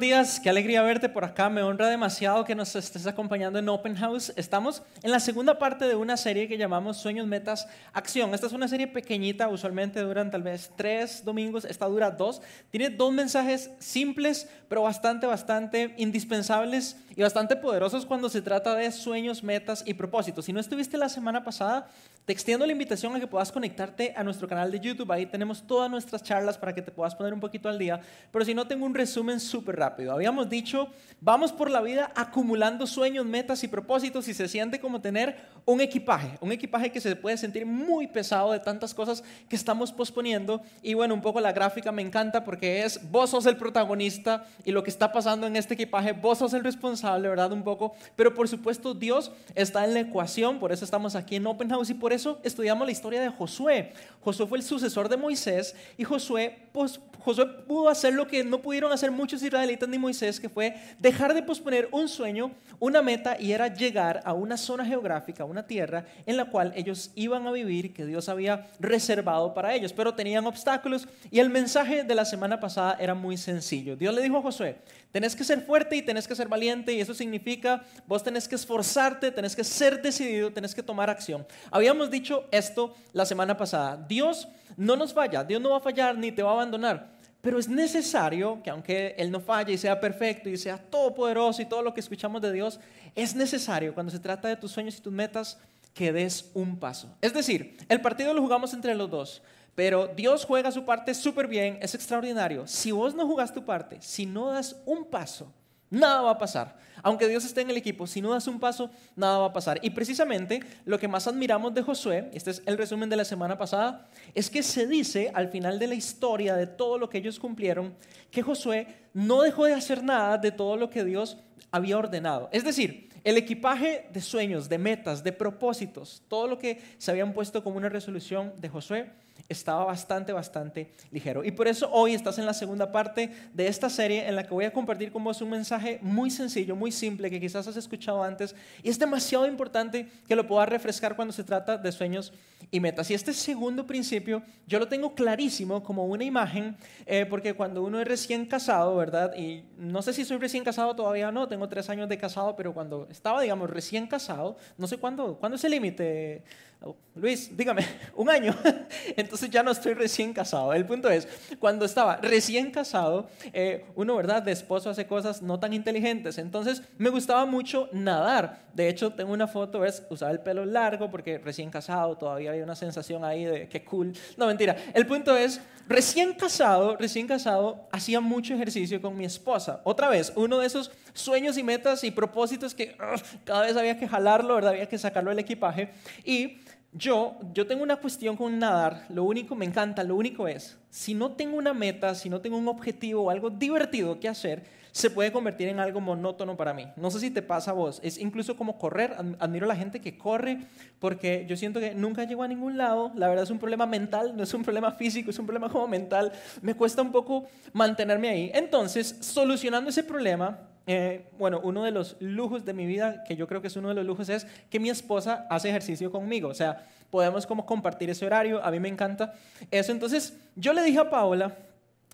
Días, qué alegría verte por acá. Me honra demasiado que nos estés acompañando en Open House. Estamos en la segunda parte de una serie que llamamos Sueños, Metas, Acción. Esta es una serie pequeñita, usualmente duran tal vez tres domingos, esta dura dos. Tiene dos mensajes simples, pero bastante, bastante indispensables y bastante poderosos cuando se trata de sueños, metas y propósitos. Si no estuviste la semana pasada, te extiendo la invitación a que puedas conectarte a nuestro canal de YouTube. Ahí tenemos todas nuestras charlas para que te puedas poner un poquito al día. Pero si no, tengo un resumen súper rápido. Habíamos dicho, vamos por la vida acumulando sueños, metas y propósitos y se siente como tener un equipaje. Un equipaje que se puede sentir muy pesado de tantas cosas que estamos posponiendo. Y bueno, un poco la gráfica me encanta porque es, vos sos el protagonista y lo que está pasando en este equipaje, vos sos el responsable, ¿verdad? Un poco. Pero por supuesto, Dios está en la ecuación. Por eso estamos aquí en Open House y por eso estudiamos la historia de Josué. Josué fue el sucesor de Moisés y Josué, pues, Josué pudo hacer lo que no pudieron hacer muchos israelitas ni Moisés, que fue dejar de posponer un sueño, una meta, y era llegar a una zona geográfica, una tierra en la cual ellos iban a vivir, que Dios había reservado para ellos, pero tenían obstáculos. Y el mensaje de la semana pasada era muy sencillo. Dios le dijo a Josué, tenés que ser fuerte y tenés que ser valiente, y eso significa, vos tenés que esforzarte, tenés que ser decidido, tenés que tomar acción. Habíamos dicho esto la semana pasada. Dios no nos falla, Dios no va a fallar ni te va a abandonar. Pero es necesario que aunque Él no falle y sea perfecto y sea todopoderoso y todo lo que escuchamos de Dios, es necesario cuando se trata de tus sueños y tus metas que des un paso. Es decir, el partido lo jugamos entre los dos, pero Dios juega su parte súper bien, es extraordinario. Si vos no jugás tu parte, si no das un paso, nada va a pasar. Aunque Dios esté en el equipo, si no das un paso, nada va a pasar. Y precisamente lo que más admiramos de Josué, este es el resumen de la semana pasada, es que se dice al final de la historia de todo lo que ellos cumplieron, que Josué no dejó de hacer nada de todo lo que Dios había ordenado. Es decir, el equipaje de sueños, de metas, de propósitos, todo lo que se habían puesto como una resolución de Josué, estaba bastante, bastante ligero. Y por eso hoy estás en la segunda parte de esta serie en la que voy a compartir con vos un mensaje muy sencillo, muy simple, que quizás has escuchado antes. Y es demasiado importante que lo puedas refrescar cuando se trata de sueños y metas. Y este segundo principio yo lo tengo clarísimo como una imagen, eh, porque cuando uno es recién casado, ¿verdad? Y no sé si soy recién casado todavía no, tengo tres años de casado, pero cuando estaba, digamos, recién casado, no sé cuándo, ¿cuándo es el límite? Luis, dígame, un año. Entonces ya no estoy recién casado. El punto es, cuando estaba recién casado, eh, uno, ¿verdad? De esposo hace cosas no tan inteligentes. Entonces me gustaba mucho nadar. De hecho, tengo una foto, ¿ves? Usaba el pelo largo porque recién casado todavía había una sensación ahí de qué cool. No, mentira. El punto es, recién casado, recién casado, hacía mucho ejercicio con mi esposa. Otra vez, uno de esos sueños y metas y propósitos que cada vez había que jalarlo, ¿verdad? Había que sacarlo del equipaje. Y yo, yo tengo una cuestión con nadar, lo único, me encanta, lo único es, si no tengo una meta, si no tengo un objetivo o algo divertido que hacer, se puede convertir en algo monótono para mí. No sé si te pasa a vos, es incluso como correr, admiro a la gente que corre porque yo siento que nunca llego a ningún lado, la verdad es un problema mental, no es un problema físico, es un problema como mental, me cuesta un poco mantenerme ahí. Entonces, solucionando ese problema, eh, bueno, uno de los lujos de mi vida, que yo creo que es uno de los lujos, es que mi esposa hace ejercicio conmigo. O sea, podemos como compartir ese horario, a mí me encanta eso. Entonces, yo le dije a Paola,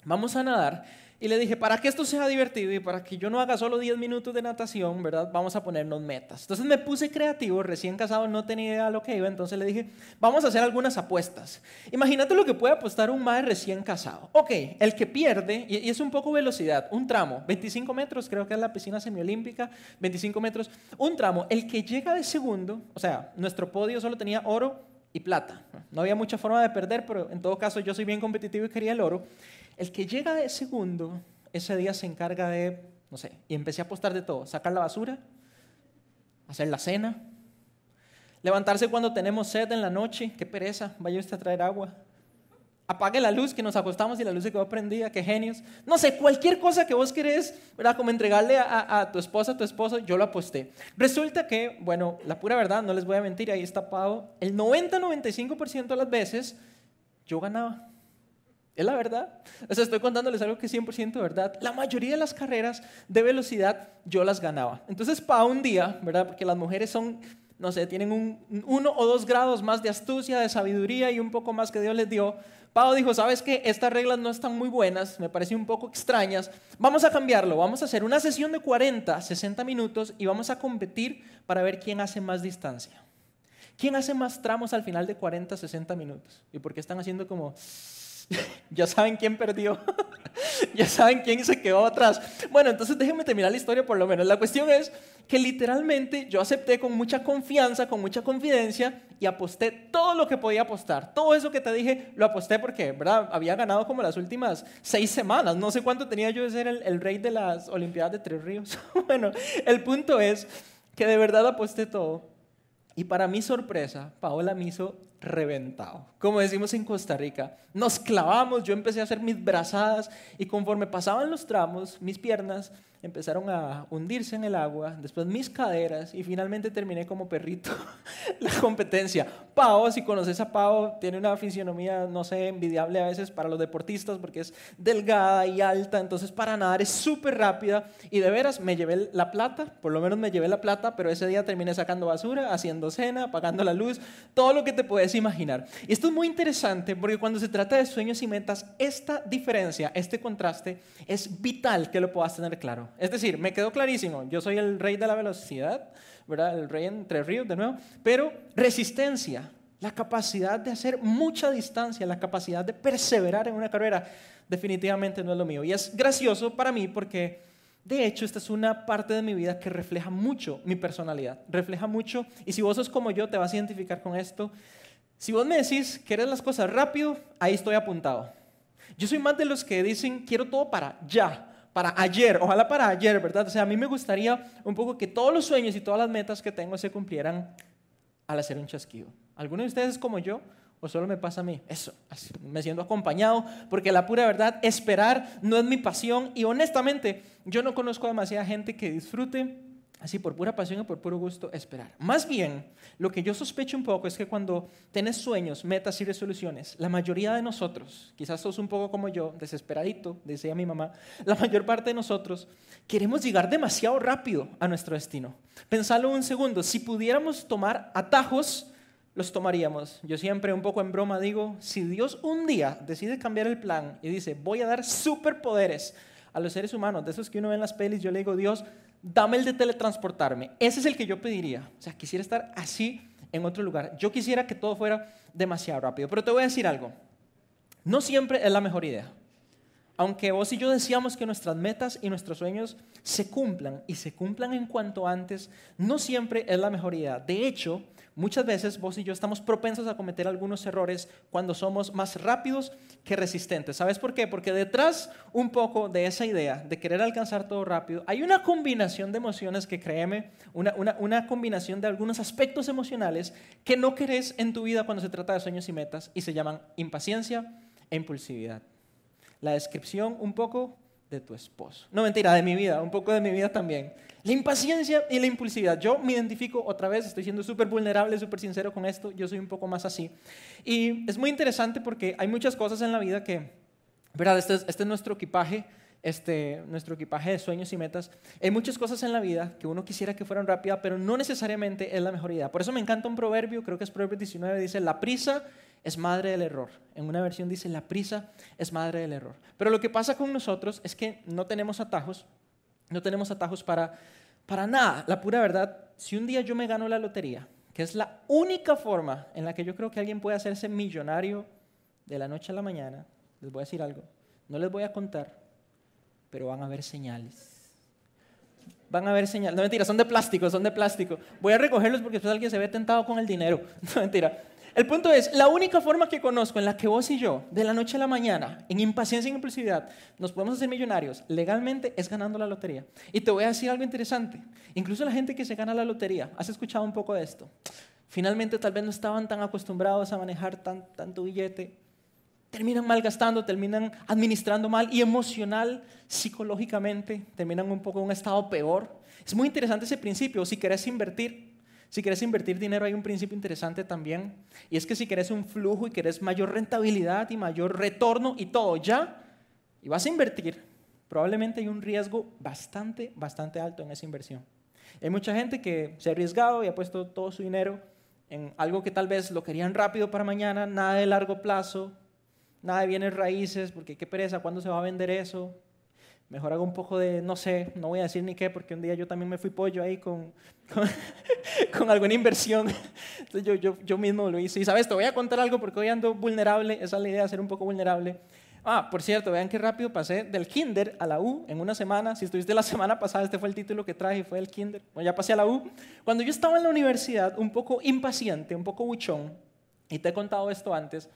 vamos a nadar. Y le dije, para que esto sea divertido y para que yo no haga solo 10 minutos de natación, ¿verdad? Vamos a ponernos metas. Entonces me puse creativo, recién casado, no tenía idea de lo que iba, entonces le dije, vamos a hacer algunas apuestas. Imagínate lo que puede apostar un madre recién casado. Ok, el que pierde, y es un poco velocidad, un tramo, 25 metros, creo que es la piscina semiolímpica, 25 metros, un tramo, el que llega de segundo, o sea, nuestro podio solo tenía oro y plata. No había mucha forma de perder, pero en todo caso yo soy bien competitivo y quería el oro. El que llega de segundo, ese día se encarga de, no sé, y empecé a apostar de todo, sacar la basura, hacer la cena, levantarse cuando tenemos sed en la noche, qué pereza, vaya usted a traer agua. Apague la luz, que nos acostamos y la luz se quedó prendida, qué genios. No sé, cualquier cosa que vos querés, ¿verdad? Como entregarle a, a tu esposa, a tu esposo, yo lo aposté. Resulta que, bueno, la pura verdad, no les voy a mentir, ahí está pago, el 90-95% de las veces yo ganaba. Es la verdad. O sea, estoy contándoles algo que es 100% verdad. La mayoría de las carreras de velocidad yo las ganaba. Entonces, para un día, ¿verdad? Porque las mujeres son, no sé, tienen un, uno o dos grados más de astucia, de sabiduría y un poco más que Dios les dio. Pau dijo, sabes que estas reglas no están muy buenas, me parecen un poco extrañas, vamos a cambiarlo, vamos a hacer una sesión de 40, 60 minutos y vamos a competir para ver quién hace más distancia. ¿Quién hace más tramos al final de 40, 60 minutos? ¿Y por qué están haciendo como... ya saben quién perdió, ya saben quién se quedó atrás. Bueno, entonces déjenme terminar la historia por lo menos. La cuestión es que literalmente yo acepté con mucha confianza, con mucha confidencia y aposté todo lo que podía apostar. Todo eso que te dije lo aposté porque, ¿verdad? Había ganado como las últimas seis semanas. No sé cuánto tenía yo de ser el, rey de las Olimpiadas de Tres Ríos. bueno, el punto es que de verdad aposté todo. Y para mi sorpresa, Paola me hizo reventado. Como decimos en Costa Rica, nos clavamos, yo empecé a hacer mis brazadas y conforme pasaban los tramos, mis piernas empezaron a hundirse en el agua, después mis caderas y finalmente terminé como perrito la competencia. Pau, si conoces a Pau, tiene una fisionomía, no sé, envidiable a veces para los deportistas porque es delgada y alta, entonces para nadar es súper rápida y de veras me llevé la plata, por lo menos me llevé la plata, pero ese día terminé sacando basura, haciendo cena, apagando la luz, todo lo que te puedes imaginar. Y esto es muy interesante porque cuando se trata de sueños y metas, esta diferencia, este contraste es vital que lo puedas tener claro. Es decir, me quedó clarísimo, yo soy el rey de la velocidad, ¿verdad? El rey entre ríos de nuevo, pero resistencia, la capacidad de hacer mucha distancia, la capacidad de perseverar en una carrera, definitivamente no es lo mío. Y es gracioso para mí porque, de hecho, esta es una parte de mi vida que refleja mucho mi personalidad, refleja mucho, y si vos sos como yo, te vas a identificar con esto. Si vos me decís, querés las cosas rápido, ahí estoy apuntado. Yo soy más de los que dicen, quiero todo para ya para ayer, ojalá para ayer, ¿verdad? O sea, a mí me gustaría un poco que todos los sueños y todas las metas que tengo se cumplieran al hacer un chasquido. ¿Alguno de ustedes es como yo? ¿O solo me pasa a mí? Eso, me siento acompañado, porque la pura verdad, esperar no es mi pasión y honestamente yo no conozco demasiada gente que disfrute así por pura pasión y por puro gusto esperar. Más bien, lo que yo sospecho un poco es que cuando tienes sueños, metas y resoluciones, la mayoría de nosotros, quizás sos un poco como yo, desesperadito, decía mi mamá, la mayor parte de nosotros queremos llegar demasiado rápido a nuestro destino. Pensalo un segundo, si pudiéramos tomar atajos, los tomaríamos. Yo siempre un poco en broma digo, si Dios un día decide cambiar el plan y dice, voy a dar superpoderes a los seres humanos, de esos que uno ve en las pelis, yo le digo, Dios, dame el de teletransportarme. Ese es el que yo pediría. O sea, quisiera estar así en otro lugar. Yo quisiera que todo fuera demasiado rápido. Pero te voy a decir algo. No siempre es la mejor idea. Aunque vos y yo decíamos que nuestras metas y nuestros sueños se cumplan y se cumplan en cuanto antes, no siempre es la mejor idea. De hecho, Muchas veces vos y yo estamos propensos a cometer algunos errores cuando somos más rápidos que resistentes. ¿Sabes por qué? Porque detrás un poco de esa idea de querer alcanzar todo rápido, hay una combinación de emociones que créeme, una, una combinación de algunos aspectos emocionales que no querés en tu vida cuando se trata de sueños y metas y se llaman impaciencia e impulsividad. La descripción un poco de tu esposo. No mentira, de mi vida, un poco de mi vida también. La impaciencia y la impulsividad. Yo me identifico otra vez, estoy siendo súper vulnerable, súper sincero con esto, yo soy un poco más así. Y es muy interesante porque hay muchas cosas en la vida que, ¿verdad? Este es, este es nuestro equipaje, este, nuestro equipaje de sueños y metas. Hay muchas cosas en la vida que uno quisiera que fueran rápidas, pero no necesariamente es la mejor idea. Por eso me encanta un proverbio, creo que es Proverbio 19, dice, la prisa es madre del error. En una versión dice, la prisa es madre del error. Pero lo que pasa con nosotros es que no tenemos atajos, no tenemos atajos para, para nada. La pura verdad, si un día yo me gano la lotería, que es la única forma en la que yo creo que alguien puede hacerse millonario de la noche a la mañana, les voy a decir algo, no les voy a contar, pero van a haber señales. Van a haber señales. No mentira, son de plástico, son de plástico. Voy a recogerlos porque después alguien se ve tentado con el dinero. No mentira. El punto es, la única forma que conozco en la que vos y yo, de la noche a la mañana, en impaciencia y impulsividad, nos podemos hacer millonarios legalmente es ganando la lotería. Y te voy a decir algo interesante. Incluso la gente que se gana la lotería, ¿has escuchado un poco de esto? Finalmente tal vez no estaban tan acostumbrados a manejar tan, tanto billete. Terminan malgastando, terminan administrando mal y emocional, psicológicamente, terminan un poco en un estado peor. Es muy interesante ese principio. Si querés invertir, si quieres invertir dinero, hay un principio interesante también. Y es que si quieres un flujo y quieres mayor rentabilidad y mayor retorno y todo ya, y vas a invertir, probablemente hay un riesgo bastante, bastante alto en esa inversión. Hay mucha gente que se ha arriesgado y ha puesto todo su dinero en algo que tal vez lo querían rápido para mañana, nada de largo plazo, nada de bienes raíces, porque qué pereza, ¿cuándo se va a vender eso? Mejor hago un poco de, no sé, no voy a decir ni qué, porque un día yo también me fui pollo ahí con, con, alguna inversión. Entonces yo, yo, yo mismo lo hice. Y sabes, te voy a contar algo porque hoy ando vulnerable, esa es la idea, ser un poco vulnerable. Ah, por cierto, vean qué rápido pasé del kinder a la U en una semana. Si estuviste la semana pasada, este fue el título que traje, fue el kinder. Bueno, ya pasé a la U. Cuando yo estaba en la universidad, un poco impaciente, un poco buchón, y te he contado esto antes,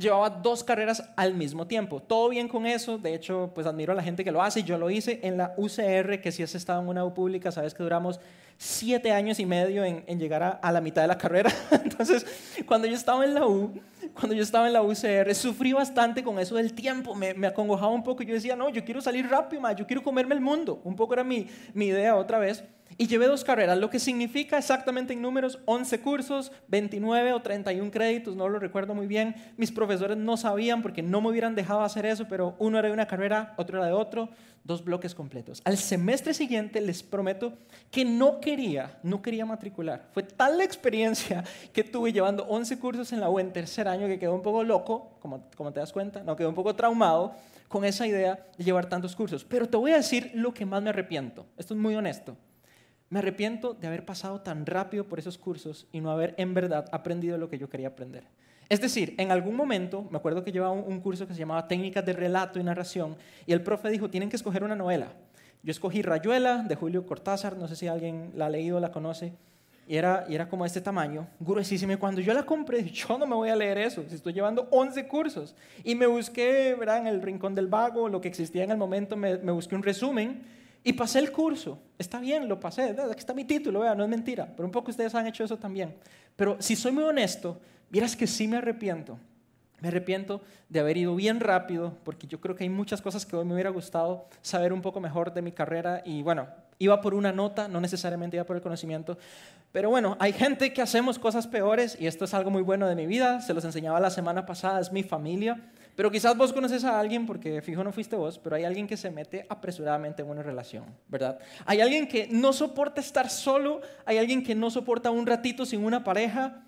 llevaba dos carreras al mismo tiempo. Todo bien con eso, de hecho, pues admiro a la gente que lo hace. Yo lo hice en la UCR, que si has estado en una U pública, sabes que duramos siete años y medio en, llegar a, a, la mitad de la carrera. Entonces, cuando yo estaba en la U, cuando yo estaba en la UCR, sufrí bastante con eso del tiempo, me, me acongojaba un poco. Yo decía, no, yo quiero salir rápido, más, yo quiero comerme el mundo. Un poco era mi, mi idea otra vez. Y llevé dos carreras, lo que significa exactamente en números 11 cursos, 29 o 31 créditos, no lo recuerdo muy bien. Mis profesores no sabían porque no me hubieran dejado hacer eso, pero uno era de una carrera, otro era de otro, dos bloques completos. Al semestre siguiente les prometo que no quería, no quería matricular. Fue tal la experiencia que tuve llevando 11 cursos en la U en tercer año que quedó un poco loco, como, como te das cuenta, no quedó un poco traumado con esa idea de llevar tantos cursos. Pero te voy a decir lo que más me arrepiento. Esto es muy honesto. Me arrepiento de haber pasado tan rápido por esos cursos y no haber en verdad aprendido lo que yo quería aprender. Es decir, en algún momento, me acuerdo que llevaba un, curso que se llamaba Técnicas de Relato y Narración, y el profe dijo, tienen que escoger una novela. Yo escogí Rayuela, de Julio Cortázar, no sé si alguien la ha leído o la conoce, y era, y era como este tamaño, gruesísimo. Y cuando yo la compré, yo no me voy a leer eso, si estoy llevando 11 cursos. Y me busqué, ¿verdad? en el Rincón del Vago, lo que existía en el momento, me, me busqué un resumen, y pasé el curso. Está bien, lo pasé. Aquí está mi título, vea, no es mentira. Pero un poco ustedes han hecho eso también. Pero si soy muy honesto, miras que sí me arrepiento. Me arrepiento de haber ido bien rápido, porque yo creo que hay muchas cosas que hoy me hubiera gustado saber un poco mejor de mi carrera. Y bueno, iba por una nota, no necesariamente iba por el conocimiento. Pero bueno, hay gente que hacemos cosas peores y esto es algo muy bueno de mi vida. Se los enseñaba la semana pasada, es mi familia. Pero quizás vos conoces a alguien, porque fijo no fuiste vos, pero hay alguien que se mete apresuradamente en una relación, ¿verdad? Hay alguien que no soporta estar solo, hay alguien que no soporta un ratito sin una pareja,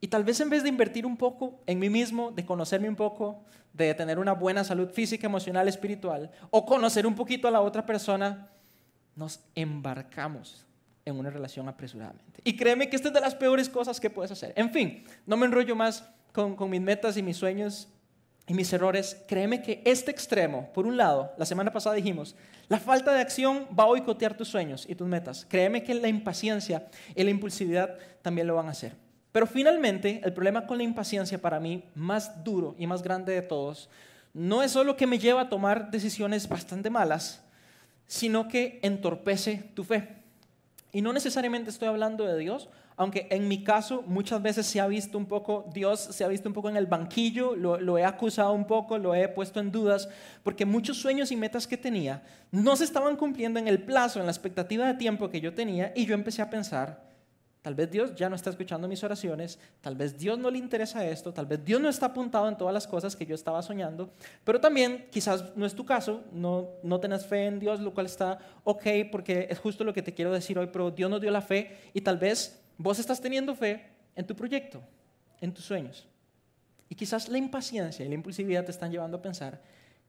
y tal vez en vez de invertir un poco en mí mismo, de conocerme un poco, de tener una buena salud física, emocional, espiritual, o conocer un poquito a la otra persona, nos embarcamos en una relación apresuradamente. Y créeme que esta es de las peores cosas que puedes hacer. En fin, no me enrollo más con, con mis metas y mis sueños y mis errores, créeme que este extremo, por un lado, la semana pasada dijimos, la falta de acción va a boicotear tus sueños y tus metas. Créeme que la impaciencia y la impulsividad también lo van a hacer. Pero finalmente, el problema con la impaciencia para mí, más duro y más grande de todos, no es solo que me lleva a tomar decisiones bastante malas, sino que entorpece tu fe. Y no necesariamente estoy hablando de Dios, aunque en mi caso muchas veces se ha visto un poco, Dios se ha visto un poco en el banquillo, lo, he acusado un poco, lo he puesto en dudas, porque muchos sueños y metas que tenía no se estaban cumpliendo en el plazo, en la expectativa de tiempo que yo tenía, y yo empecé a pensar, Tal vez Dios ya no está escuchando mis oraciones, tal vez Dios no le interesa esto, tal vez Dios no está apuntado en todas las cosas que yo estaba soñando, pero también quizás no es tu caso, no, no tenés fe en Dios, lo cual está ok, porque es justo lo que te quiero decir hoy, pero Dios nos dio la fe y tal vez Vos estás teniendo fe en tu proyecto, en tus sueños. Y quizás la impaciencia y la impulsividad te están llevando a pensar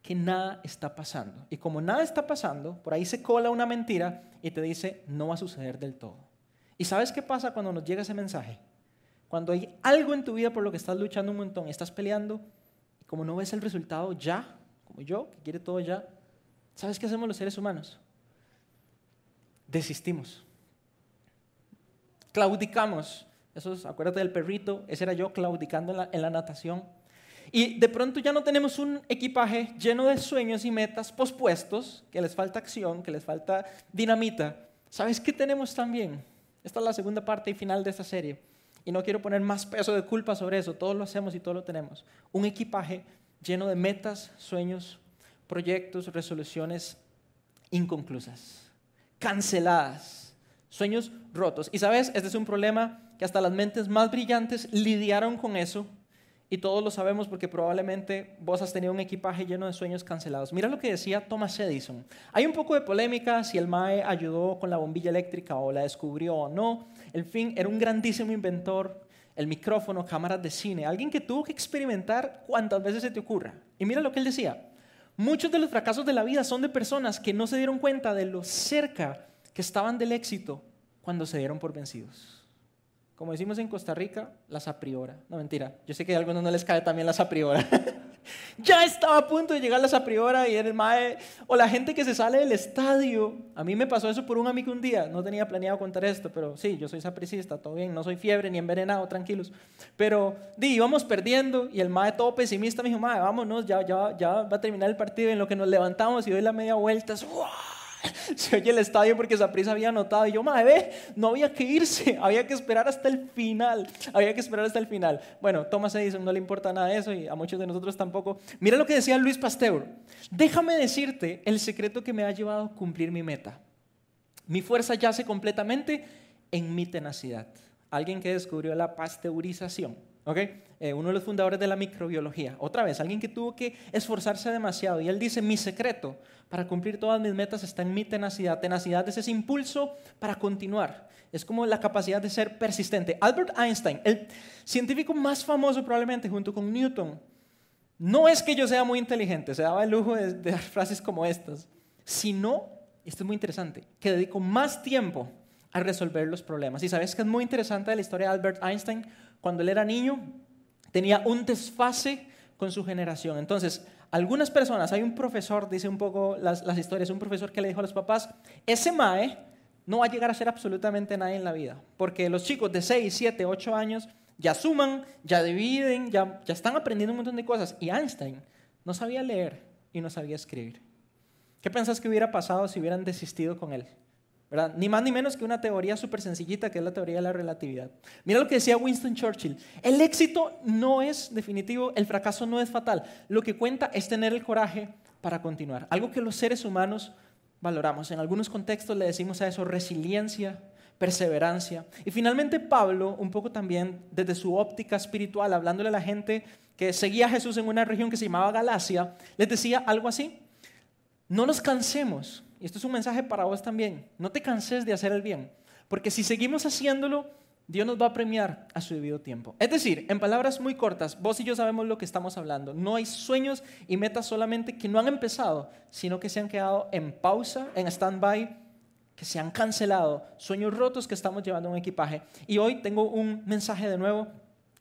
que nada está pasando. Y como nada está pasando, por ahí se cola una mentira y te dice, no va a suceder del todo. ¿Y sabes qué pasa cuando nos llega ese mensaje? Cuando hay algo en tu vida por lo que estás luchando un montón, estás peleando, y como no ves el resultado ya, como yo, que quiere todo ya, ¿sabes qué hacemos los seres humanos? Desistimos claudicamos. Eso es, acuérdate del perrito, ese era yo claudicando en la, en la natación. Y de pronto ya no tenemos un equipaje lleno de sueños y metas pospuestos, que les falta acción, que les falta dinamita. ¿Sabes qué tenemos también? Esta es la segunda parte y final de esta serie. Y no quiero poner más peso de culpa sobre eso, todos lo hacemos y todos lo tenemos. Un equipaje lleno de metas, sueños, proyectos, resoluciones inconclusas, canceladas sueños rotos. Y sabes, este es un problema que hasta las mentes más brillantes lidiaron con eso y todos lo sabemos porque probablemente vos has tenido un equipaje lleno de sueños cancelados. Mira lo que decía Thomas Edison. Hay un poco de polémica si el MAE ayudó con la bombilla eléctrica o la descubrió o no. En fin, era un grandísimo inventor. el micrófono, cámaras de cine, alguien que tuvo que experimentar cuantas veces se te ocurra. Y mira lo que él decía, muchos de los fracasos de la vida son de personas que no se dieron cuenta de lo cerca que estaban del éxito cuando se dieron por vencidos como decimos en Costa Rica, las a priora. No, mentira. Yo sé que a algunos no les cae también las a priora. ya estaba a punto de llegar las a priora y el mae, o la gente que se sale del estadio. A mí me pasó eso por un amigo un día. No tenía planeado contar esto, pero sí, yo soy sapricista, todo bien. No soy fiebre ni envenenado, tranquilos. Pero di, íbamos perdiendo y el mae todo pesimista me dijo, mae, vámonos, ya, ya, ya va a terminar el partido. En lo que nos levantamos y doy la media vuelta, se oye el estadio porque prisa había anotado. Y yo, madre, no había que irse, había que esperar hasta el final. Había que esperar hasta el final. Bueno, Thomas Edison no le importa nada de eso y a muchos de nosotros tampoco. Mira lo que decía Luis Pasteur. Déjame decirte el secreto que me ha llevado a cumplir mi meta. Mi fuerza yace completamente en mi tenacidad. Alguien que descubrió la pasteurización. ¿Okay? Eh, uno de los fundadores de la microbiología. Otra vez, alguien que tuvo que esforzarse demasiado. Y él dice, mi secreto para cumplir todas mis metas está en mi tenacidad. Tenacidad es ese impulso para continuar. Es como la capacidad de ser persistente. Albert Einstein, el científico más famoso probablemente junto con Newton, no es que yo sea muy inteligente, se daba el lujo de, de dar frases como estas, sino, esto es muy interesante, que dedico más tiempo a resolver los problemas. Y sabes que es muy interesante la historia de Albert Einstein. Cuando él era niño, tenía un desfase con su generación. Entonces, algunas personas, hay un profesor, dice un poco las, historias, un profesor que le dijo a los papás, ese MAE no va a llegar a ser absolutamente nadie en la vida, porque los chicos de 6, 7, 8 años ya suman, ya dividen, ya, ya están aprendiendo un montón de cosas. Y Einstein no sabía leer y no sabía escribir. ¿Qué pensás que hubiera pasado si hubieran desistido con él? Ni más ni menos que una teoría súper sencillita que es la teoría de la relatividad. Mira lo que decía Winston Churchill. El éxito no es definitivo, el fracaso no es fatal. Lo que cuenta es tener el coraje para continuar. Algo que los seres humanos valoramos. En algunos contextos le decimos a eso resiliencia, perseverancia. Y finalmente Pablo, un poco también desde su óptica espiritual, hablándole a la gente que seguía a Jesús en una región que se llamaba Galacia, les decía algo así. No nos cansemos y esto es un mensaje para vos también, no te canses de hacer el bien, porque si seguimos haciéndolo, Dios nos va a premiar a su debido tiempo. Es decir, en palabras muy cortas, vos y yo sabemos lo que estamos hablando. No hay sueños y metas solamente que no han empezado, sino que se han quedado en pausa, en stand-by, que se han cancelado, sueños rotos que estamos llevando en equipaje. Y hoy tengo un mensaje de nuevo,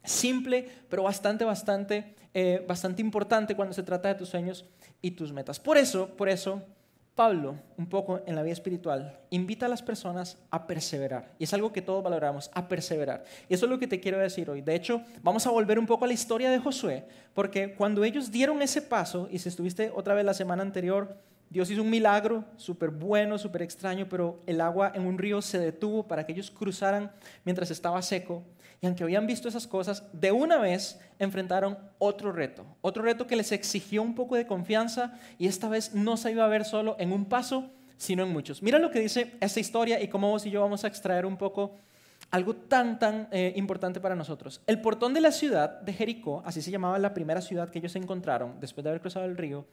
simple, pero bastante, bastante, eh, bastante importante cuando se trata de tus sueños y tus metas. Por eso, por eso, Pablo, un poco en la vida espiritual, invita a las personas a perseverar. Y es algo que todos valoramos, a perseverar. Y eso es lo que te quiero decir hoy. De hecho, vamos a volver un poco a la historia de Josué, porque cuando ellos dieron ese paso, y si estuviste otra vez la semana anterior, Dios hizo un milagro súper bueno, súper extraño, pero el agua en un río se detuvo para que ellos cruzaran mientras estaba seco. Y aunque habían visto esas cosas, de una vez enfrentaron otro reto, otro reto que les exigió un poco de confianza y esta vez no se iba a ver solo en un paso, sino en muchos. Mira lo que dice esta historia y cómo vos y yo vamos a extraer un poco algo tan, tan eh, importante para nosotros. El portón de la ciudad de Jericó, así se llamaba la primera ciudad que ellos encontraron después de haber cruzado el río,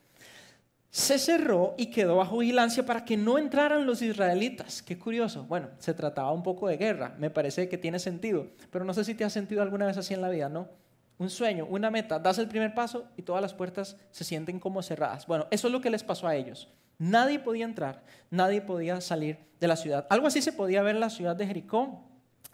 se cerró y quedó bajo vigilancia para que no entraran los israelitas. Qué curioso. Bueno, se trataba un poco de guerra, me parece que tiene sentido, pero no sé si te has sentido alguna vez así en la vida, ¿no? Un sueño, una meta, das el primer paso y todas las puertas se sienten como cerradas. Bueno, eso es lo que les pasó a ellos. Nadie podía entrar, nadie podía salir de la ciudad. Algo así se podía ver en la ciudad de Jericó.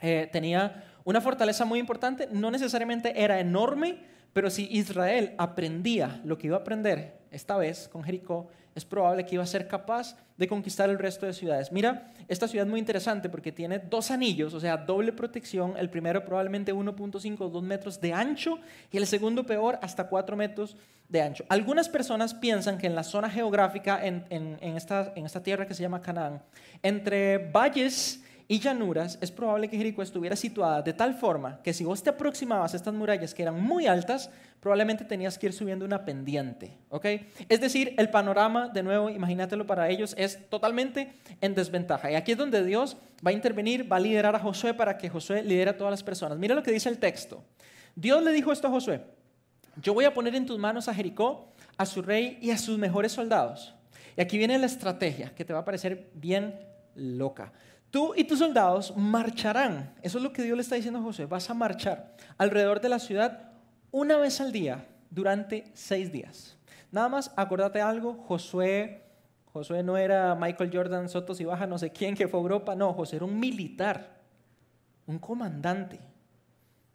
Eh, tenía una fortaleza muy importante, no necesariamente era enorme, pero si Israel aprendía lo que iba a aprender esta vez con Jericó, es probable que iba a ser capaz de conquistar el resto de ciudades. Mira, esta ciudad es muy interesante porque tiene dos anillos, o sea, doble protección. El primero probablemente 1.5 o 2 metros de ancho y el segundo peor hasta 4 metros de ancho. Algunas personas piensan que en la zona geográfica, en, esta, en esta tierra que se llama Canaán, entre valles y llanuras, es probable que Jericó estuviera situada de tal forma que si vos te aproximabas a estas murallas que eran muy altas, probablemente tenías que ir subiendo una pendiente, ¿ok? Es decir, el panorama, de nuevo, imagínatelo para ellos, es totalmente en desventaja. Y aquí es donde Dios va a intervenir, va a liderar a Josué para que Josué lidere a todas las personas. Mira lo que dice el texto. Dios le dijo esto a Josué, yo voy a poner en tus manos a Jericó, a su rey y a sus mejores soldados. Y aquí viene la estrategia que te va a parecer bien loca. Tú y tus soldados marcharán. Eso es lo que Dios le está diciendo a José. Vas a marchar alrededor de la ciudad una vez al día durante seis días. Nada más, acordate algo, Josué, Josué no era Michael Jordan Sotos y Baja, no sé quién que fue a Europa, no, José era un militar, un comandante,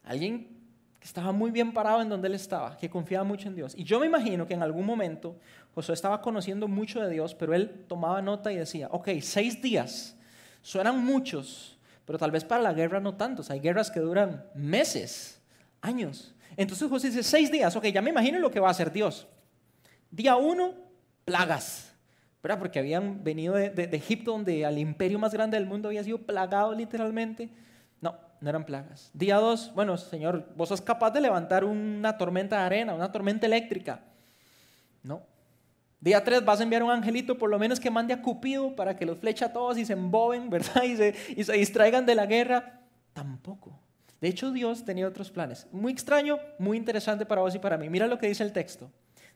alguien que estaba muy bien parado en donde él estaba, que confiaba mucho en Dios. Y yo me imagino que en algún momento Josué estaba conociendo mucho de Dios, pero él tomaba nota y decía, ok, seis días, suenan muchos, pero tal vez para la guerra no tantos, hay guerras que duran meses, años. Entonces José dice, seis días, ok, ya me imagino lo que va a hacer Dios. Día uno, plagas, ¿verdad? Porque habían venido de, Egipto, donde al imperio más grande del mundo había sido plagado literalmente. No, no eran plagas. Día dos, bueno, Señor, vos sos capaz de levantar una tormenta de arena, una tormenta eléctrica. No. Día tres, vas a enviar un angelito, por lo menos que mande a Cupido para que los fleche a todos y se emboben, ¿verdad? Y se distraigan de la guerra. Tampoco. De hecho, Dios tenía otros planes. Muy extraño, muy interesante para vos y para mí. Mira lo que dice el texto.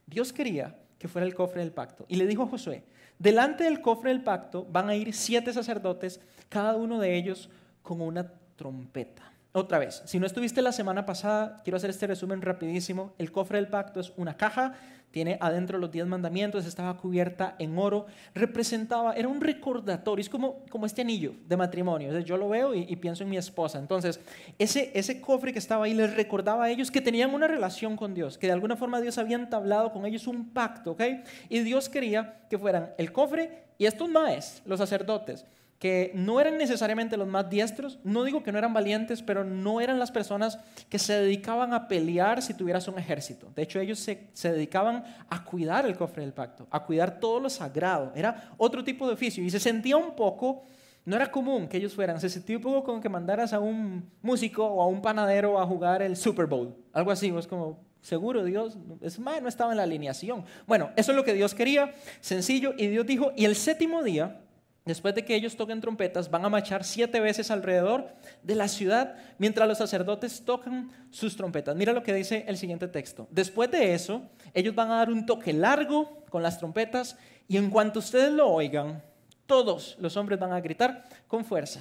Dios quería que fuera el cofre del pacto. Y le dijo a Josué, delante del cofre del pacto van a ir siete sacerdotes, cada uno de ellos con una trompeta. Otra vez, si no estuviste la semana pasada, quiero hacer este resumen rapidísimo. El cofre del pacto es una caja tiene adentro los diez mandamientos, estaba cubierta en oro, representaba, era un recordatorio, es como, como este anillo de matrimonio. yo lo veo y, pienso en mi esposa. Entonces, ese, ese cofre que estaba ahí les recordaba a ellos que tenían una relación con Dios, que de alguna forma Dios había entablado con ellos un pacto, ¿ok? Y Dios quería que fueran el cofre y estos maes, los sacerdotes que no eran necesariamente los más diestros, no digo que no eran valientes, pero no eran las personas que se dedicaban a pelear si tuvieras un ejército. De hecho, ellos se, dedicaban a cuidar el cofre del pacto, a cuidar todo lo sagrado. Era otro tipo de oficio y se sentía un poco, no era común que ellos fueran, se sentía un poco como que mandaras a un músico o a un panadero a jugar el Super Bowl, algo así, es como, Seguro Dios, es más, no estaba en la alineación. Bueno, eso es lo que Dios quería, sencillo, y Dios dijo, y el séptimo día Después de que ellos toquen trompetas, van a marchar siete veces alrededor de la ciudad mientras los sacerdotes tocan sus trompetas. Mira lo que dice el siguiente texto. Después de eso, ellos van a dar un toque largo con las trompetas y en cuanto ustedes lo oigan, todos los hombres van a gritar con fuerza.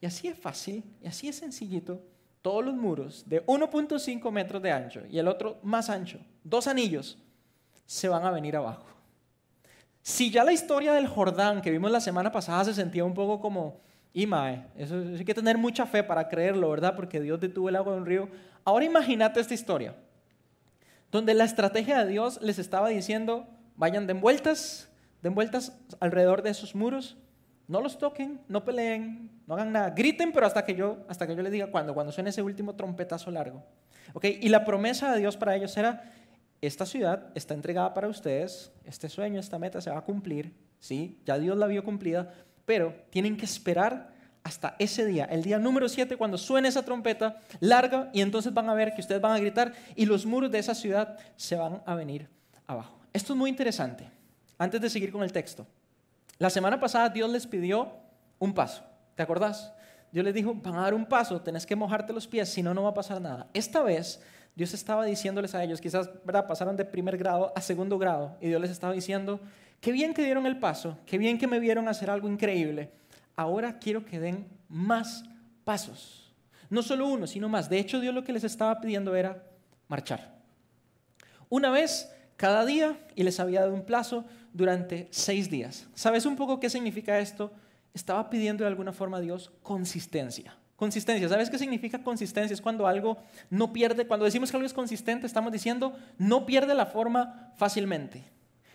Y así es fácil, y así es sencillito. Todos los muros de 1.5 metros de ancho y el otro más ancho, dos anillos, se van a venir abajo. Si ya la historia del Jordán que vimos la semana pasada se sentía un poco como, y mae, eso, hay que tener mucha fe para creerlo, ¿verdad? Porque Dios detuvo el agua de un río. Ahora imagínate esta historia, donde la estrategia de Dios les estaba diciendo, vayan den vueltas, den vueltas alrededor de esos muros, no los toquen, no peleen, no hagan nada, griten, pero hasta que yo, hasta que yo les diga cuándo, cuando suene ese último trompetazo largo. ¿Okay? Y la promesa de Dios para ellos era, esta ciudad está entregada para ustedes, este sueño, esta meta se va a cumplir, ¿sí? Ya Dios la vio cumplida, pero tienen que esperar hasta ese día, el día número 7, cuando suene esa trompeta larga y entonces van a ver que ustedes van a gritar y los muros de esa ciudad se van a venir abajo. Esto es muy interesante. Antes de seguir con el texto, la semana pasada Dios les pidió un paso, ¿te acordás? Dios les dijo, van a dar un paso, tenés que mojarte los pies, si no, no va a pasar nada. Esta vez Dios estaba diciéndoles a ellos, quizás ¿verdad? pasaron de primer grado a segundo grado, y Dios les estaba diciendo, qué bien que dieron el paso, qué bien que me vieron hacer algo increíble, ahora quiero que den más pasos. No solo uno, sino más. De hecho, Dios lo que les estaba pidiendo era marchar. Una vez cada día y les había dado un plazo durante seis días. ¿Sabes un poco qué significa esto? Estaba pidiendo de alguna forma a Dios consistencia. Consistencia. ¿Sabes qué significa consistencia? Es cuando algo no pierde, cuando decimos que algo es consistente, estamos diciendo no pierde la forma fácilmente.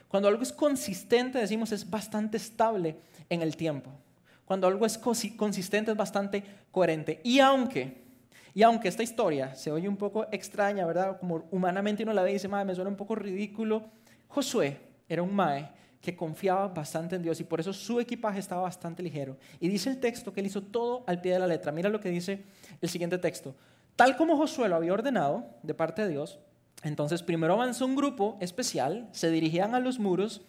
Cuando algo es consistente, decimos es bastante estable en el tiempo. Cuando algo es consistente, es bastante coherente. Y aunque, y aunque esta historia se oye un poco extraña, ¿verdad? Como humanamente uno la ve y dice, me suena un poco ridículo. Josué era un mae que confiaba bastante en Dios y por eso su equipaje estaba bastante ligero. Y dice el texto que él hizo todo al pie de la letra. Mira lo que dice el siguiente texto. Tal como Josué lo había ordenado de parte de Dios, entonces primero avanzó un grupo especial, se dirigían a los muros,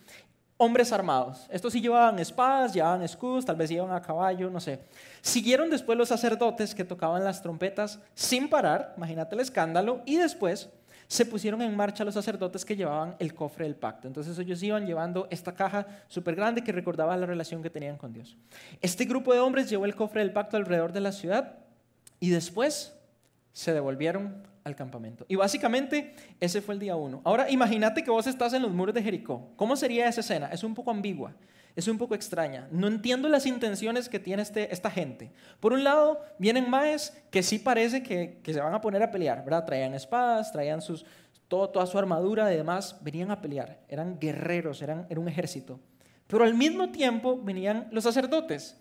hombres armados. Estos sí llevaban espadas, llevaban escudos, tal vez iban a caballo, no sé. Siguieron después los sacerdotes que tocaban las trompetas sin parar, imagínate el escándalo, y después se pusieron en marcha los sacerdotes que llevaban el cofre del pacto. Entonces ellos iban llevando esta caja súper grande que recordaba la relación que tenían con Dios. Este grupo de hombres llevó el cofre del pacto alrededor de la ciudad y después se devolvieron al campamento. Y básicamente ese fue el día uno. Ahora imagínate que vos estás en los muros de Jericó. ¿Cómo sería esa escena? Es un poco ambigua, es un poco extraña. No entiendo las intenciones que tiene este, esta gente. Por un lado, vienen maes que sí parece que, se van a poner a pelear, ¿verdad? Traían espadas, traían sus, todo, toda su armadura y demás, venían a pelear. Eran guerreros, eran, era un ejército. Pero al mismo tiempo venían los sacerdotes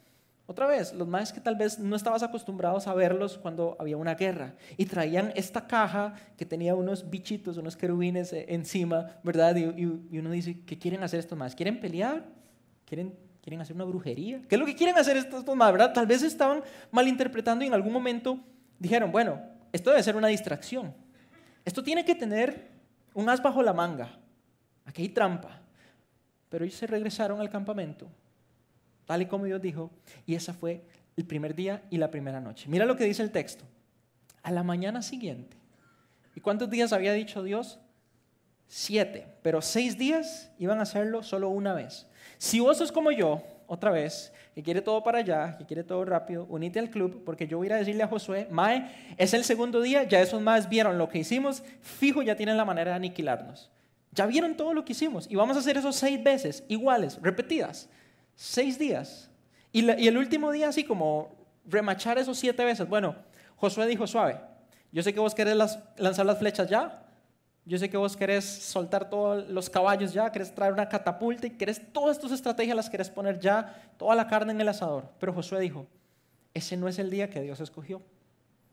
otra vez, los más que tal vez no estabas acostumbrados a verlos cuando había una guerra y traían esta caja que tenía unos bichitos, unos querubines eh, encima, ¿verdad? Y, uno dice, ¿qué quieren hacer estos más? ¿Quieren pelear? ¿Quieren, ¿Quieren hacer una brujería? ¿Qué es lo que quieren hacer estos más, verdad? Tal vez estaban malinterpretando y en algún momento dijeron, bueno, esto debe ser una distracción. Esto tiene que tener un as bajo la manga. Aquí hay trampa. Pero ellos se regresaron al campamento tal y como Dios dijo, y esa fue el primer día y la primera noche. Mira lo que dice el texto. A la mañana siguiente. ¿Y cuántos días había dicho Dios? Siete, pero seis días iban a hacerlo solo una vez. Si vos sos como yo, otra vez, que quiere todo para allá, que quiere todo rápido, unite al club, porque yo voy a ir a decirle a Josué, Mae, es el segundo día, ya esos más vieron lo que hicimos, fijo, ya tienen la manera de aniquilarnos. Ya vieron todo lo que hicimos y vamos a hacer eso seis veces, iguales, repetidas. Seis días. Y, el último día así como remachar esos siete veces. Bueno, Josué dijo, suave, yo sé que vos querés lanzar las flechas ya, yo sé que vos querés soltar todos los caballos ya, querés traer una catapulta y querés todas tus estrategias las querés poner ya, toda la carne en el asador. Pero Josué dijo, ese no es el día que Dios escogió.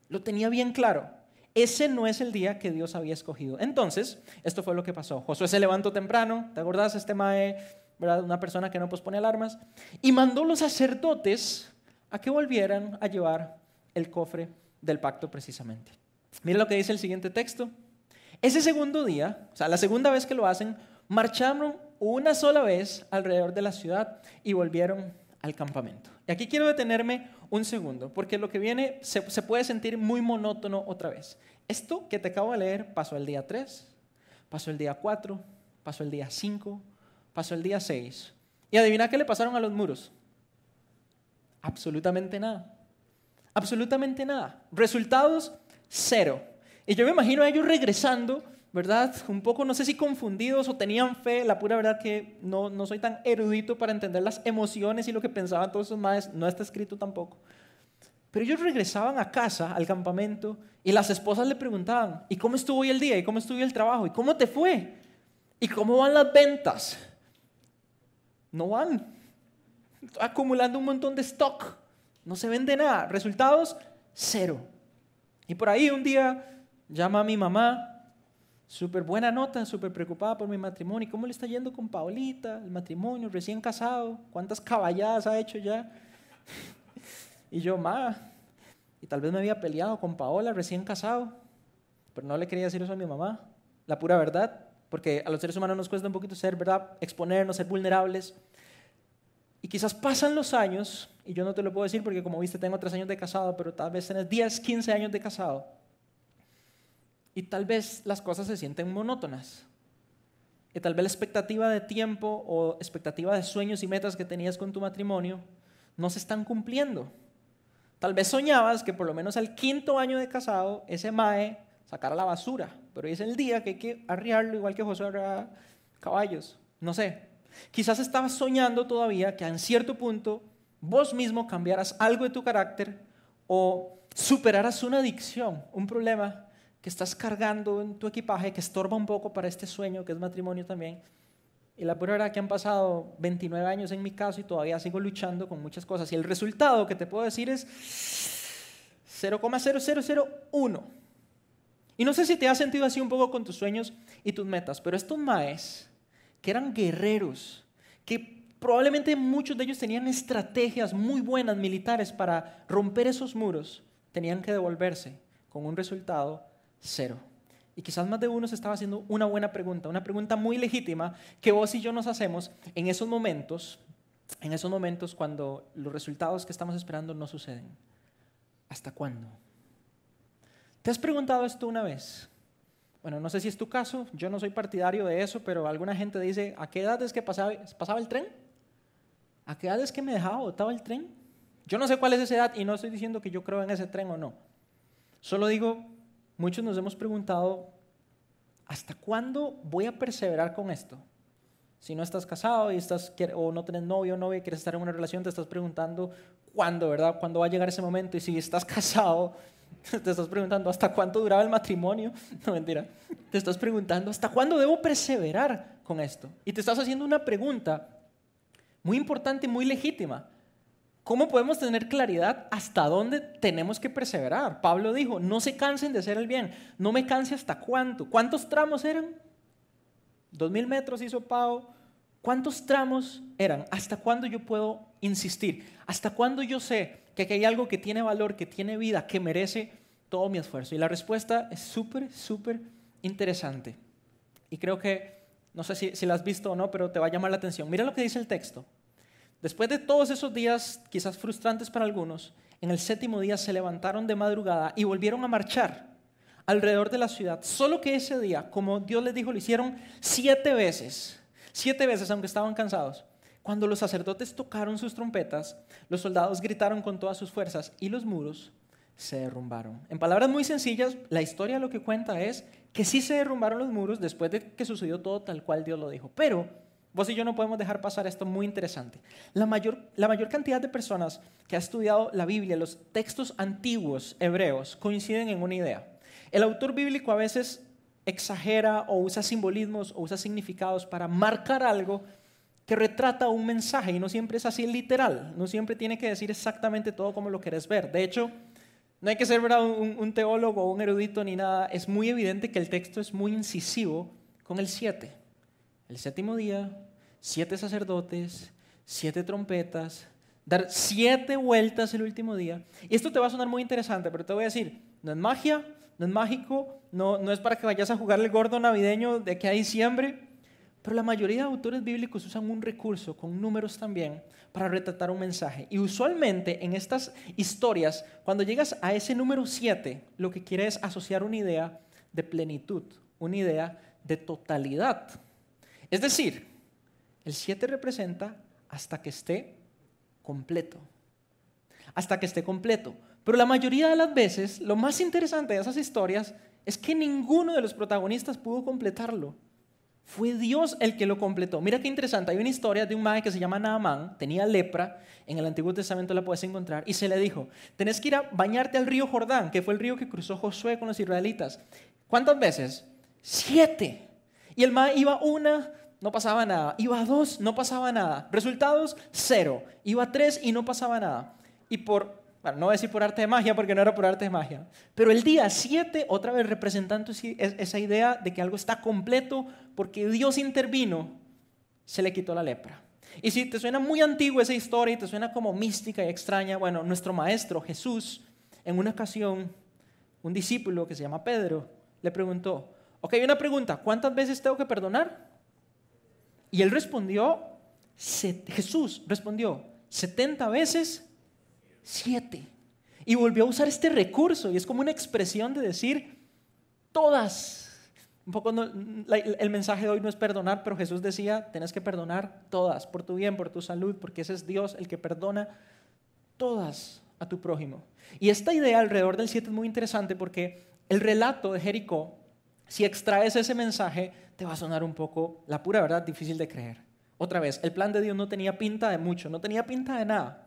Lo tenía bien claro. Ese no es el día que Dios había escogido. Entonces, esto fue lo que pasó. Josué se levantó temprano, ¿te acordás? Este mae una persona que no pospone alarmas, y mandó los sacerdotes a que volvieran a llevar el cofre del pacto precisamente. Mira lo que dice el siguiente texto. Ese segundo día, o sea, la segunda vez que lo hacen, marcharon una sola vez alrededor de la ciudad y volvieron al campamento. Y aquí quiero detenerme un segundo, porque lo que viene se, puede sentir muy monótono otra vez. Esto que te acabo de leer pasó el día 3, pasó el día 4, pasó el día 5, pasó el día 6. Y adivina qué le pasaron a los muros. Absolutamente nada. Absolutamente nada. Resultados, cero. Y yo me imagino a ellos regresando, ¿verdad? Un poco, no sé si confundidos o tenían fe. La pura verdad que no, no soy tan erudito para entender las emociones y lo que pensaban todos esos maestros. No está escrito tampoco. Pero ellos regresaban a casa, al campamento, y las esposas le preguntaban, ¿y cómo estuvo hoy el día? ¿Y cómo estuvo el trabajo? ¿Y cómo te fue? ¿Y cómo van las ventas? no van. acumulando un montón de stock. No se vende nada. Resultados, cero. Y por ahí un día llama a mi mamá, súper buena nota, súper preocupada por mi matrimonio. ¿Cómo le está yendo con Paolita, el matrimonio, recién casado? ¿Cuántas caballadas ha hecho ya? y yo, ma, y tal vez me había peleado con Paola recién casado, pero no le quería decir eso a mi mamá. La pura verdad, porque a los seres humanos nos cuesta un poquito ser, ¿verdad? Exponernos, ser vulnerables. Y quizás pasan los años, y yo no te lo puedo decir porque como viste tengo tres años de casado, pero tal vez tienes 10, 15 años de casado. Y tal vez las cosas se sienten monótonas. Y tal vez la expectativa de tiempo o expectativa de sueños y metas que tenías con tu matrimonio no se están cumpliendo. Tal vez soñabas que por lo menos al quinto año de casado ese mae sacara la basura, pero es el día que hay que arriarlo igual que José arriaba caballos. No sé, Quizás estabas soñando todavía que en cierto punto vos mismo cambiaras algo de tu carácter o superaras una adicción, un problema estás cargando en tu equipaje que estorba un poco para este sueño que es matrimonio también. Y la prueba era que han pasado 29 años en mi caso y todavía sigo luchando con muchas cosas. Y el resultado que te puedo decir es 0,0001. Y no sé si te has sentido así un poco con tus sueños y tus metas, pero estos maes que eran guerreros, que probablemente muchos de ellos tenían estrategias muy buenas militares para romper esos muros, tenían que devolverse con un resultado cero. Y quizás más de uno se estaba haciendo una buena pregunta, una pregunta muy legítima que vos y yo nos hacemos en esos momentos, en esos momentos cuando los resultados que estamos esperando no suceden. ¿Hasta cuándo? ¿Te has preguntado esto una vez? Bueno, no sé si es tu caso, yo no soy partidario de eso, pero alguna gente dice, ¿a qué edad es que pasaba, el tren? ¿A qué edad es que me dejaba botado el tren? Yo no sé cuál es esa edad y no estoy diciendo que yo creo en ese tren o no. Solo digo, muchos nos hemos preguntado, ¿hasta cuándo voy a perseverar con esto? Si no estás casado y estás, o no tienes novio o novia y quieres estar en una relación, te estás preguntando cuándo, ¿verdad? ¿Cuándo va a llegar ese momento? Y si estás casado, te estás preguntando hasta cuánto duraba el matrimonio. No, mentira. Te estás preguntando hasta cuándo debo perseverar con esto. Y te estás haciendo una pregunta muy importante y muy legítima. ¿Cómo podemos tener claridad hasta dónde tenemos que perseverar? Pablo dijo, no se cansen de hacer el bien. No me canse hasta cuánto. ¿Cuántos tramos eran? ¿Dos mil metros hizo Pau? ¿Cuántos tramos eran? ¿Hasta cuándo yo puedo insistir? ¿Hasta cuándo yo sé que aquí hay algo que tiene valor, que tiene vida, que merece todo mi esfuerzo? Y la respuesta es súper, súper interesante. Y creo que, no sé si, si la has visto o no, pero te va a llamar la atención. Mira lo que dice el texto. Después de todos esos días, quizás frustrantes para algunos, en el séptimo día se levantaron de madrugada y volvieron a marchar alrededor de la ciudad. Solo que ese día, como Dios les dijo, lo hicieron siete veces. Siete veces, aunque estaban cansados. Cuando los sacerdotes tocaron sus trompetas, los soldados gritaron con todas sus fuerzas y los muros se derrumbaron. En palabras muy sencillas, la historia lo que cuenta es que sí se derrumbaron los muros después de que sucedió todo tal cual Dios lo dijo. Pero vos y yo no podemos dejar pasar esto muy interesante. La mayor, la mayor cantidad de personas que ha estudiado la Biblia, los textos antiguos hebreos, coinciden en una idea. El autor bíblico a veces exagera o usa simbolismos o usa significados para marcar algo que retrata un mensaje y no siempre es así literal, no siempre tiene que decir exactamente todo como lo querés ver. De hecho, no hay que ser un, un teólogo o un erudito ni nada, es muy evidente que el texto es muy incisivo con el siete. El séptimo día, siete sacerdotes, siete trompetas, dar siete vueltas el último día. Y esto te va a sonar muy interesante, pero te voy a decir, no es magia, no es mágico, no, no es para que vayas a jugar el gordo navideño de que a diciembre, pero la mayoría de autores bíblicos usan un recurso con números también para retratar un mensaje. Y usualmente en estas historias, cuando llegas a ese número 7, lo que quiere es asociar una idea de plenitud, una idea de totalidad. Es decir, el 7 representa hasta que esté completo. Hasta que esté completo. Pero la mayoría de las veces, lo más interesante de esas historias es que ninguno de los protagonistas pudo completarlo. Fue Dios el que lo completó. Mira qué interesante. Hay una historia de un mago que se llama Naamán, tenía lepra, en el Antiguo Testamento la puedes encontrar, y se le dijo, tenés que ir a bañarte al río Jordán, que fue el río que cruzó Josué con los israelitas. ¿Cuántas veces? Siete. Y el mago iba una, no pasaba nada. Iba dos, no pasaba nada. Resultados, cero. Iba tres y no pasaba nada. Y por no voy a decir por arte de magia porque no era por arte de magia, pero el día 7, otra vez representando esa idea de que algo está completo porque Dios intervino, se le quitó la lepra. Y si te suena muy antiguo esa historia y te suena como mística y extraña, bueno, nuestro maestro Jesús, en una ocasión, un discípulo que se llama Pedro, le preguntó, ok, una pregunta, ¿cuántas veces tengo que perdonar? Y él respondió, Jesús respondió, 70 veces siete. Y volvió a usar este recurso y es como una expresión de decir todas. Un poco el mensaje de hoy no es perdonar, pero Jesús decía, tenés que perdonar todas, por tu bien, por tu salud, porque ese es Dios el que perdona todas a tu prójimo. Y esta idea alrededor del siete es muy interesante porque el relato de Jericó, si extraes ese mensaje, te va a sonar un poco, la pura verdad, difícil de creer. Otra vez, el plan de Dios no tenía pinta de mucho, no tenía pinta de nada.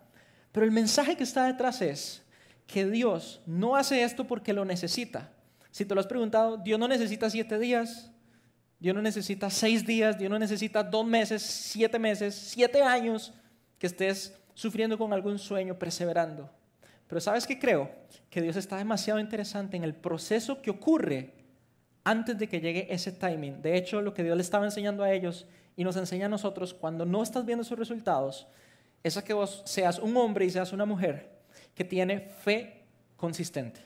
Pero el mensaje que está detrás es que Dios no hace esto porque lo necesita. Si te lo has preguntado, Dios no necesita siete días, Dios no necesita seis días, Dios no necesita dos meses, siete meses, siete años que estés sufriendo con algún sueño, perseverando. Pero ¿sabes qué creo? Que Dios está demasiado interesante en el proceso que ocurre antes de que llegue ese timing. De hecho, lo que Dios le estaba enseñando a ellos y nos enseña a nosotros, cuando no estás viendo sus resultados, es a que vos seas un hombre y seas una mujer que tiene fe consistente.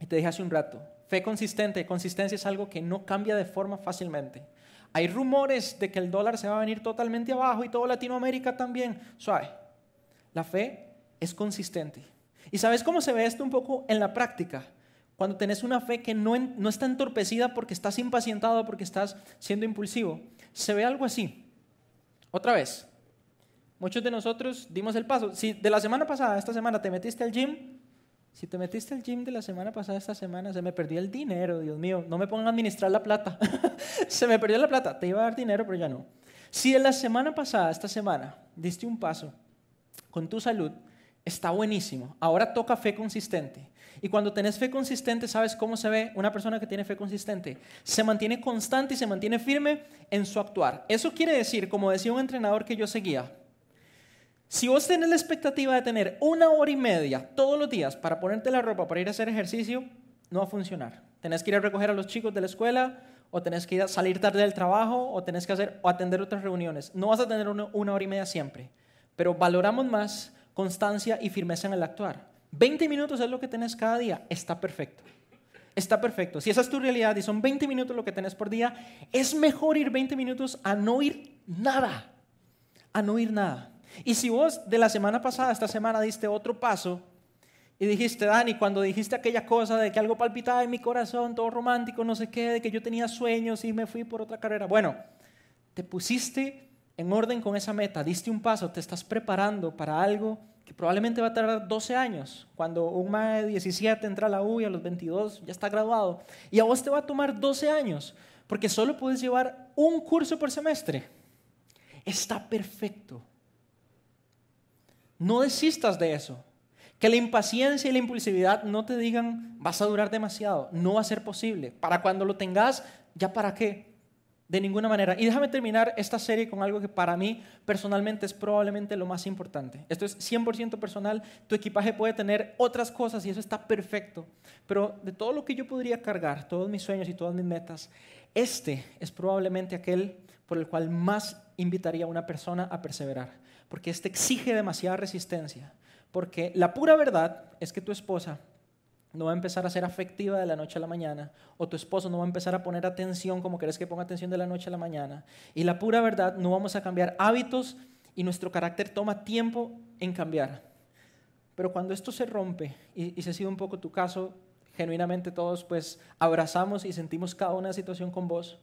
Y te dije hace un rato, fe consistente, consistencia es algo que no cambia de forma fácilmente. Hay rumores de que el dólar se va a venir totalmente abajo y todo Latinoamérica también. Suave. La fe es consistente. ¿Y sabes cómo se ve esto un poco en la práctica? Cuando tenés una fe que no, no está entorpecida porque estás impacientado, porque estás siendo impulsivo. Se ve algo así. Otra vez, muchos de nosotros dimos el paso. Si de la semana pasada esta semana te metiste al gym, si te metiste al gym de la semana pasada esta semana, se me perdió el dinero, Dios mío, no me pongan a administrar la plata. se me perdió la plata, te iba a dar dinero, pero ya no. Si de la semana pasada esta semana diste un paso con tu salud, está buenísimo. Ahora toca fe consistente. Y cuando tenés fe consistente, ¿sabes cómo se ve una persona que tiene fe consistente? Se mantiene constante y se mantiene firme en su actuar. Eso quiere decir, como decía un entrenador que yo seguía, si vos tenés la expectativa de tener una hora y media todos los días para ponerte la ropa para ir a hacer ejercicio, no va a funcionar. Tenés que ir a recoger a los chicos de la escuela, o tenés que ir a salir tarde del trabajo, o tenés que hacer o atender otras reuniones. No vas a tener una, hora y media siempre, pero valoramos más constancia y firmeza en el actuar. 20 minutos es lo que tenés cada día, está perfecto. Está perfecto. Si esa es tu realidad y son 20 minutos lo que tenés por día, es mejor ir 20 minutos a no ir nada. A no ir nada. Y si vos de la semana pasada esta semana diste otro paso y dijiste, Dani, cuando dijiste aquella cosa de que algo palpitaba en mi corazón, todo romántico, no sé qué, de que yo tenía sueños y me fui por otra carrera. Bueno, te pusiste en orden con esa meta, diste un paso, te estás preparando para algo que probablemente va a tardar 12 años. Cuando un más de 17 entra a la U y a los 22 ya está graduado. Y a vos te va a tomar 12 años, porque solo puedes llevar un curso por semestre. Está perfecto. No desistas de eso. Que la impaciencia y la impulsividad no te digan vas a durar demasiado. No va a ser posible. Para cuando lo tengas, ¿ya para qué? De ninguna manera. Y déjame terminar esta serie con algo que para mí personalmente es probablemente lo más importante. Esto es 100% personal. Tu equipaje puede tener otras cosas y eso está perfecto. Pero de todo lo que yo podría cargar, todos mis sueños y todas mis metas, este es probablemente aquel por el cual más invitaría a una persona a perseverar. Porque este exige demasiada resistencia. Porque la pura verdad es que tu esposa no va a empezar a ser afectiva de la noche a la mañana, o tu esposo no va a empezar a poner atención como querés que ponga atención de la noche a la mañana. Y la pura verdad, no vamos a cambiar hábitos y nuestro carácter toma tiempo en cambiar. Pero cuando esto se rompe, y, y si ha sido un poco tu caso, genuinamente todos pues abrazamos y sentimos cada una situación con vos,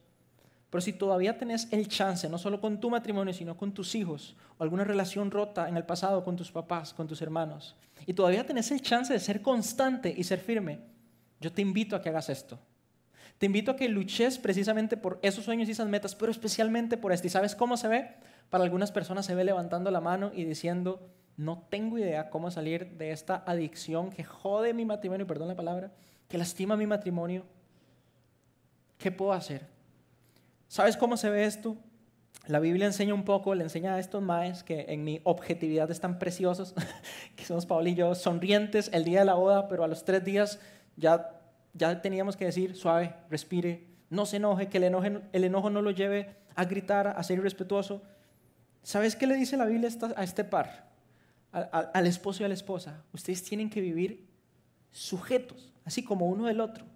pero si todavía tenés el chance, no solo con tu matrimonio, sino con tus hijos, o alguna relación rota en el pasado con tus papás, con tus hermanos, y todavía tenés el chance de ser constante y ser firme, yo te invito a que hagas esto. Te invito a que luches precisamente por esos sueños y esas metas, pero especialmente por esto. ¿Y sabes cómo se ve? Para algunas personas se ve levantando la mano y diciendo, no tengo idea cómo salir de esta adicción que jode mi matrimonio, perdón la palabra, que lastima mi matrimonio. ¿Qué puedo hacer? ¿Sabes cómo se ve esto? La Biblia enseña un poco, le enseña a estos maes que en mi objetividad están preciosos, que somos Paul y yo, sonrientes el día de la boda, pero a los tres días ya, ya teníamos que decir suave, respire, no se enoje, que el, el enojo no lo lleve a gritar, a ser irrespetuoso. ¿Sabes qué le dice la Biblia a este par? al esposo y a la esposa. Ustedes tienen que vivir sujetos, así como uno del otro.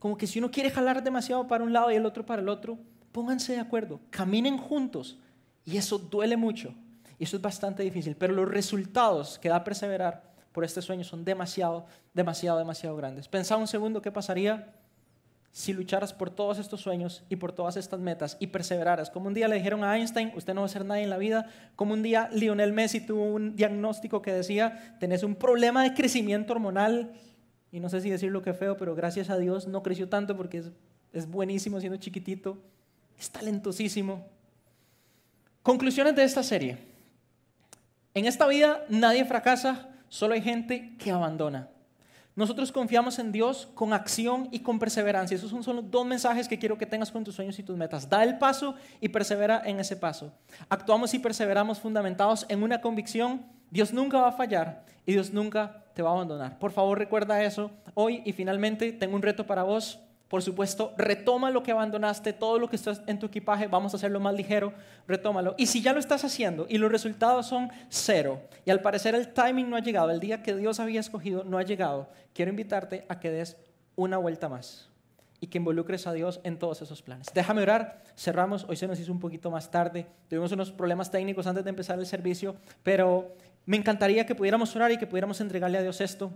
Como que si uno quiere jalar demasiado para un lado y el otro para el otro, pónganse de acuerdo, caminen juntos. Y eso duele mucho. Y eso es bastante difícil. Pero los resultados que da perseverar por este sueño son demasiado, demasiado, demasiado grandes. Pensá un segundo qué pasaría si lucharas por todos estos sueños y por todas estas metas y perseveraras. Como un día le dijeron a Einstein, usted no va a ser nadie en la vida. Como un día Lionel Messi tuvo un diagnóstico que decía, tenés un problema de crecimiento hormonal. Y no sé si decir lo que feo, pero gracias a Dios no creció tanto porque es, es buenísimo siendo chiquitito. Es talentosísimo. Conclusiones de esta serie. En esta vida nadie fracasa, solo hay gente que abandona. Nosotros confiamos en Dios con acción y con perseverancia. Esos son los dos mensajes que quiero que tengas con tus sueños y tus metas. Da el paso y persevera en ese paso. Actuamos y perseveramos fundamentados en una convicción. Dios nunca va a fallar y Dios nunca te va a abandonar. Por favor, recuerda eso hoy y finalmente tengo un reto para vos por supuesto, retoma lo que abandonaste, todo lo que está en tu equipaje, vamos a hacerlo más ligero, retómalo. Y si ya lo estás haciendo y los resultados son cero, y al parecer el timing no ha llegado, el día que Dios había escogido no ha llegado, quiero invitarte a que des una vuelta más y que involucres a Dios en todos esos planes. Déjame orar, cerramos, hoy se nos hizo un poquito más tarde, tuvimos unos problemas técnicos antes de empezar el servicio, pero me encantaría que pudiéramos orar y que pudiéramos entregarle a Dios esto.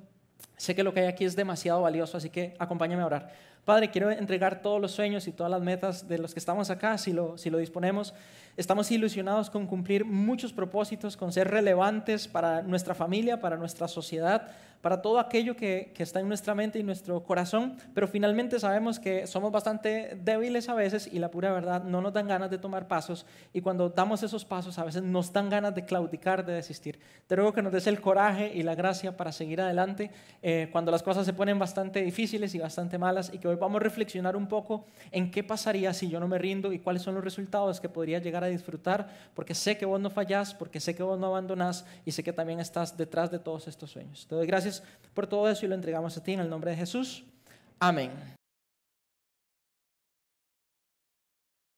Sé que lo que hay aquí es demasiado valioso, así que acompáñame a orar. Padre, quiero entregar todos los sueños y todas las metas de los que estamos acá, si lo, si lo disponemos. Estamos ilusionados con cumplir muchos propósitos, con ser relevantes para nuestra familia, para nuestra sociedad, para todo aquello que, está en nuestra mente y nuestro corazón, pero finalmente sabemos que somos bastante débiles a veces y la pura verdad no nos dan ganas de tomar pasos y cuando damos esos pasos a veces nos dan ganas de claudicar, de desistir. Te ruego que nos des el coraje y la gracia para seguir adelante eh, cuando las cosas se ponen bastante difíciles y bastante malas y que hoy vamos a reflexionar un poco en qué pasaría si yo no me rindo y cuáles son los resultados que podría llegar a disfrutar, porque sé que vos no fallás, porque sé que vos no abandonás y sé que también estás detrás de todos estos sueños. Te gracias por todo eso y lo entregamos a ti en el nombre de Jesús. Amén.